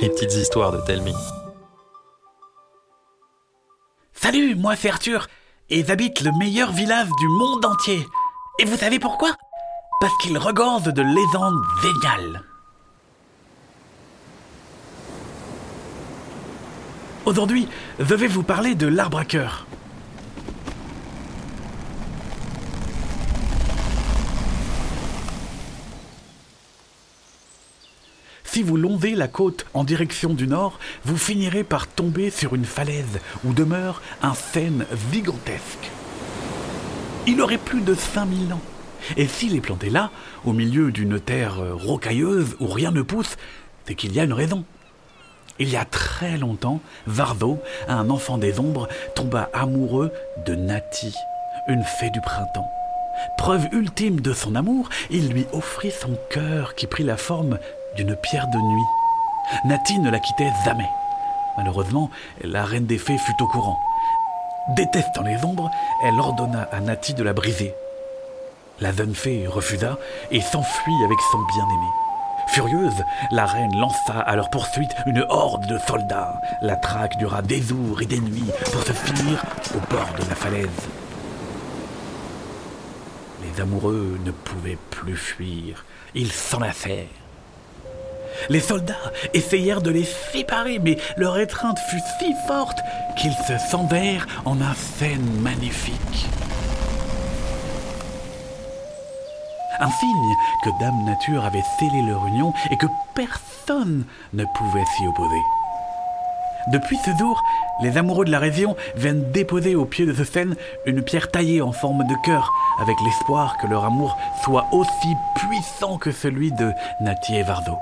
Les petites histoires de Telmi. Salut, moi c'est Arthur, et j'habite le meilleur village du monde entier. Et vous savez pourquoi? Parce qu'il regorge de légendes géniales. Aujourd'hui, je vais vous parler de l'arbre à cœur. Vous longez la côte en direction du nord, vous finirez par tomber sur une falaise où demeure un chêne gigantesque. Il aurait plus de 5000 ans. Et s'il est planté là, au milieu d'une terre rocailleuse où rien ne pousse, c'est qu'il y a une raison. Il y a très longtemps, Vardo, un enfant des ombres, tomba amoureux de Nati, une fée du printemps. Preuve ultime de son amour, il lui offrit son cœur qui prit la forme d'une pierre de nuit. Nati ne la quittait jamais. Malheureusement, la reine des fées fut au courant. Détestant les ombres, elle ordonna à Nati de la briser. La jeune fée refusa et s'enfuit avec son bien-aimé. Furieuse, la reine lança à leur poursuite une horde de soldats. La traque dura des jours et des nuits pour se finir au bord de la falaise. Les amoureux ne pouvaient plus fuir. Ils s'enlacèrent. Les soldats essayèrent de les séparer, mais leur étreinte fut si forte qu'ils se scindèrent en un scène magnifique. Un signe que Dame Nature avait scellé leur union et que personne ne pouvait s'y opposer. Depuis ce jour, les amoureux de la région viennent déposer au pied de ce scène une pierre taillée en forme de cœur, avec l'espoir que leur amour soit aussi puissant que celui de Nati et Vardo.